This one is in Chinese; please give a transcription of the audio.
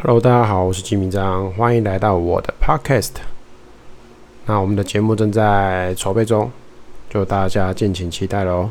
Hello，大家好，我是金明章，欢迎来到我的 Podcast。那我们的节目正在筹备中，就大家敬请期待喽。